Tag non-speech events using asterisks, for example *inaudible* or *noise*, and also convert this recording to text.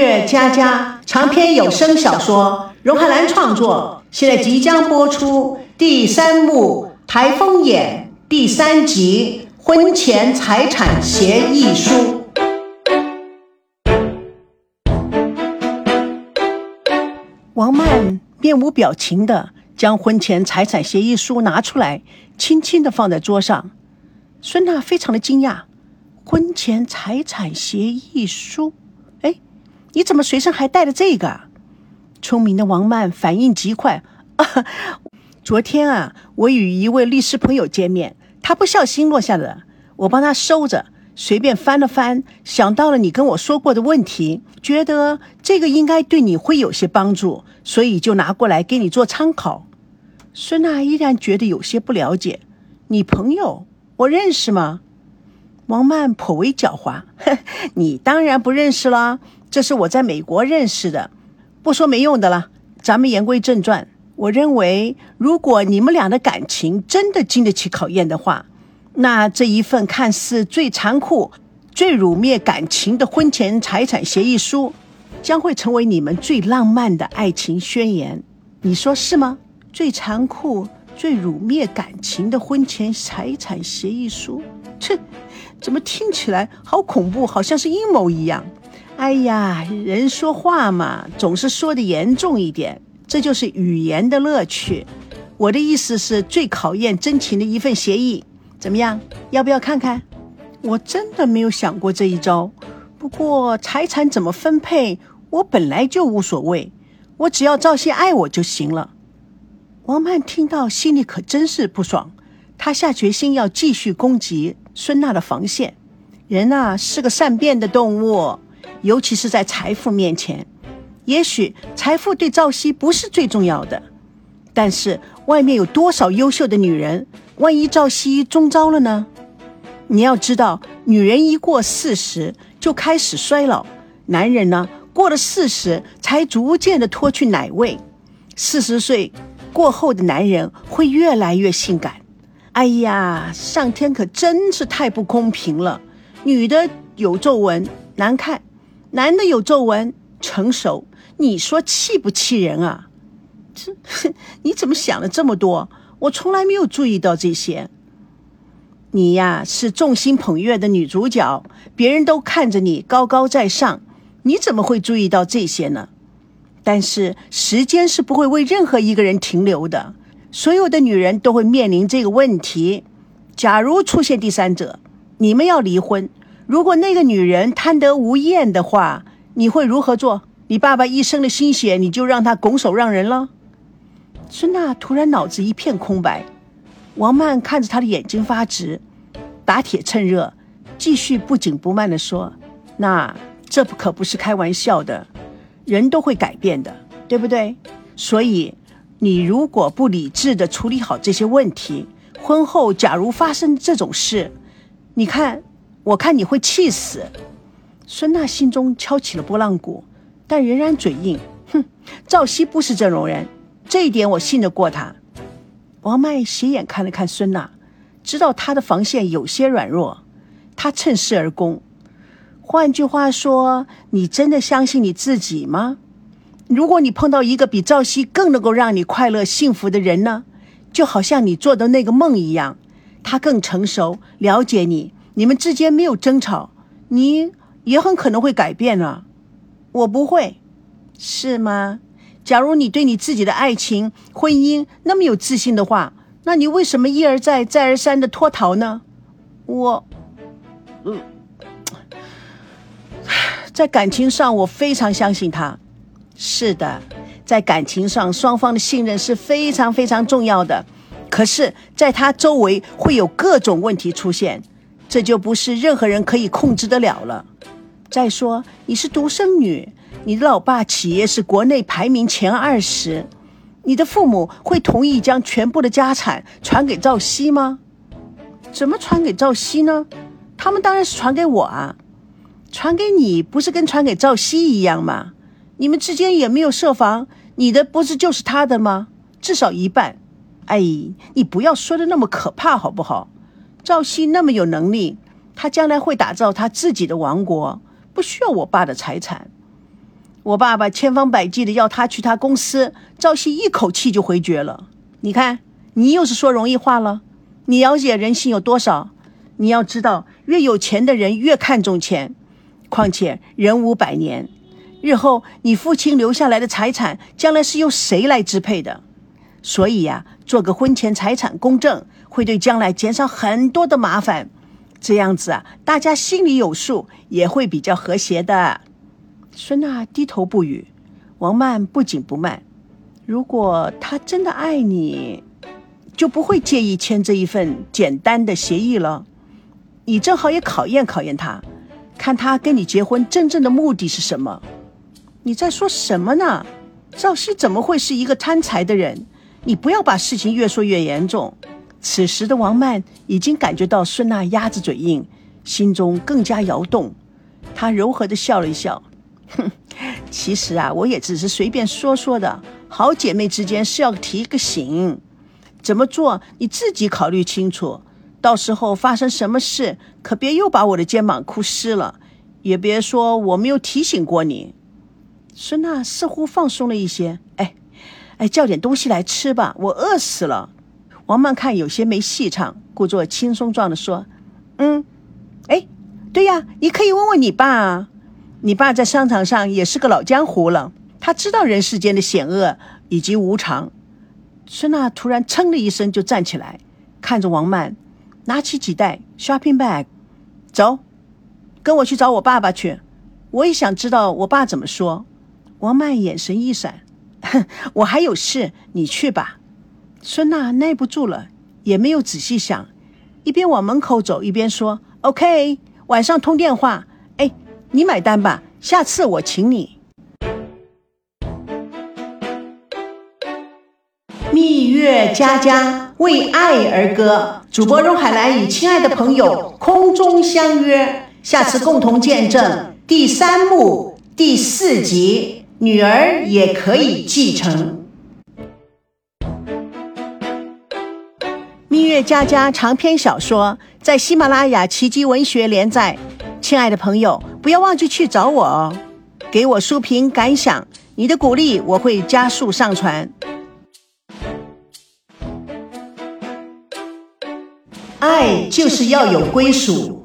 乐佳佳长篇有声小说，荣海兰创作，现在即将播出第三幕《台风眼》第三集《婚前财产协议书》。王曼面无表情的将婚前财产协议书拿出来，轻轻的放在桌上。孙娜非常的惊讶，婚前财产协议书。你怎么随身还带着这个？聪明的王曼反应极快。*laughs* 昨天啊，我与一位律师朋友见面，他不小心落下的，我帮他收着，随便翻了翻，想到了你跟我说过的问题，觉得这个应该对你会有些帮助，所以就拿过来给你做参考。孙娜依然觉得有些不了解，你朋友我认识吗？王曼颇为狡猾，*laughs* 你当然不认识了。这是我在美国认识的，不说没用的了。咱们言归正传，我认为，如果你们俩的感情真的经得起考验的话，那这一份看似最残酷、最辱灭感情的婚前财产协议书，将会成为你们最浪漫的爱情宣言。你说是吗？最残酷、最辱灭感情的婚前财产协议书，切，怎么听起来好恐怖，好像是阴谋一样。哎呀，人说话嘛，总是说的严重一点，这就是语言的乐趣。我的意思是最考验真情的一份协议，怎么样？要不要看看？我真的没有想过这一招。不过财产怎么分配，我本来就无所谓，我只要赵熙爱我就行了。王曼听到，心里可真是不爽。他下决心要继续攻击孙娜的防线。人啊，是个善变的动物。尤其是在财富面前，也许财富对赵熙不是最重要的，但是外面有多少优秀的女人，万一赵熙中招了呢？你要知道，女人一过四十就开始衰老，男人呢过了四十才逐渐的脱去奶味，四十岁过后的男人会越来越性感。哎呀，上天可真是太不公平了，女的有皱纹难看。男的有皱纹，成熟，你说气不气人啊？这 *laughs* 你怎么想了这么多？我从来没有注意到这些。你呀，是众星捧月的女主角，别人都看着你高高在上，你怎么会注意到这些呢？但是时间是不会为任何一个人停留的，所有的女人都会面临这个问题。假如出现第三者，你们要离婚。如果那个女人贪得无厌的话，你会如何做？你爸爸一生的心血，你就让他拱手让人了？孙娜突然脑子一片空白。王曼看着她的眼睛发直，打铁趁热，继续不紧不慢地说：“那这可不是开玩笑的，人都会改变的，对不对？所以你如果不理智地处理好这些问题，婚后假如发生这种事，你看。”我看你会气死，孙娜心中敲起了拨浪鼓，但仍然嘴硬。哼，赵熙不是这种人，这一点我信得过他。王麦斜眼看了看孙娜，知道她的防线有些软弱，他趁势而攻。换句话说，你真的相信你自己吗？如果你碰到一个比赵熙更能够让你快乐幸福的人呢？就好像你做的那个梦一样，他更成熟，了解你。你们之间没有争吵，你也很可能会改变啊。我不会，是吗？假如你对你自己的爱情、婚姻那么有自信的话，那你为什么一而再、再而三的脱逃呢？我，呃，在感情上我非常相信他。是的，在感情上双方的信任是非常非常重要的。可是，在他周围会有各种问题出现。这就不是任何人可以控制得了了。再说，你是独生女，你的老爸企业是国内排名前二十，你的父母会同意将全部的家产传给赵熙吗？怎么传给赵熙呢？他们当然是传给我啊，传给你不是跟传给赵熙一样吗？你们之间也没有设防，你的不是就是他的吗？至少一半。哎，你不要说的那么可怕好不好？赵熙那么有能力，他将来会打造他自己的王国，不需要我爸的财产。我爸爸千方百计的要他去他公司，赵熙一口气就回绝了。你看，你又是说容易话了。你了解人性有多少？你要知道，越有钱的人越看重钱。况且人无百年，日后你父亲留下来的财产，将来是由谁来支配的？所以呀，做个婚前财产公证，会对将来减少很多的麻烦。这样子啊，大家心里有数，也会比较和谐的。孙娜低头不语，王曼不紧不慢。如果他真的爱你，就不会介意签这一份简单的协议了。你正好也考验考验他，看他跟你结婚真正的目的是什么。你在说什么呢？赵熙怎么会是一个贪财的人？你不要把事情越说越严重。此时的王曼已经感觉到孙娜鸭子嘴硬，心中更加摇动。她柔和的笑了一笑，哼，其实啊，我也只是随便说说的。好姐妹之间是要提个醒，怎么做你自己考虑清楚。到时候发生什么事，可别又把我的肩膀哭湿了，也别说我没有提醒过你。孙娜似乎放松了一些，哎，哎，叫点东西来吃吧，我饿死了。王曼看有些没戏唱，故作轻松状的说：“嗯，哎，对呀，你可以问问你爸啊，你爸在商场上也是个老江湖了，他知道人世间的险恶以及无常。”孙娜突然噌的一声就站起来，看着王曼，拿起几袋 shopping bag，走，跟我去找我爸爸去，我也想知道我爸怎么说。王曼眼神一闪，*laughs* 我还有事，你去吧。孙娜耐不住了，也没有仔细想，一边往门口走，一边说：“OK，晚上通电话。哎，你买单吧，下次我请你。”蜜月佳佳为爱而歌，主播荣海兰与亲爱的朋友空中相约，下次共同见证第三幕第四集，女儿也可以继承。蜜月佳佳长篇小说在喜马拉雅奇迹文学连载，亲爱的朋友，不要忘记去找我哦，给我书评感想，你的鼓励我会加速上传。爱就是要有归属。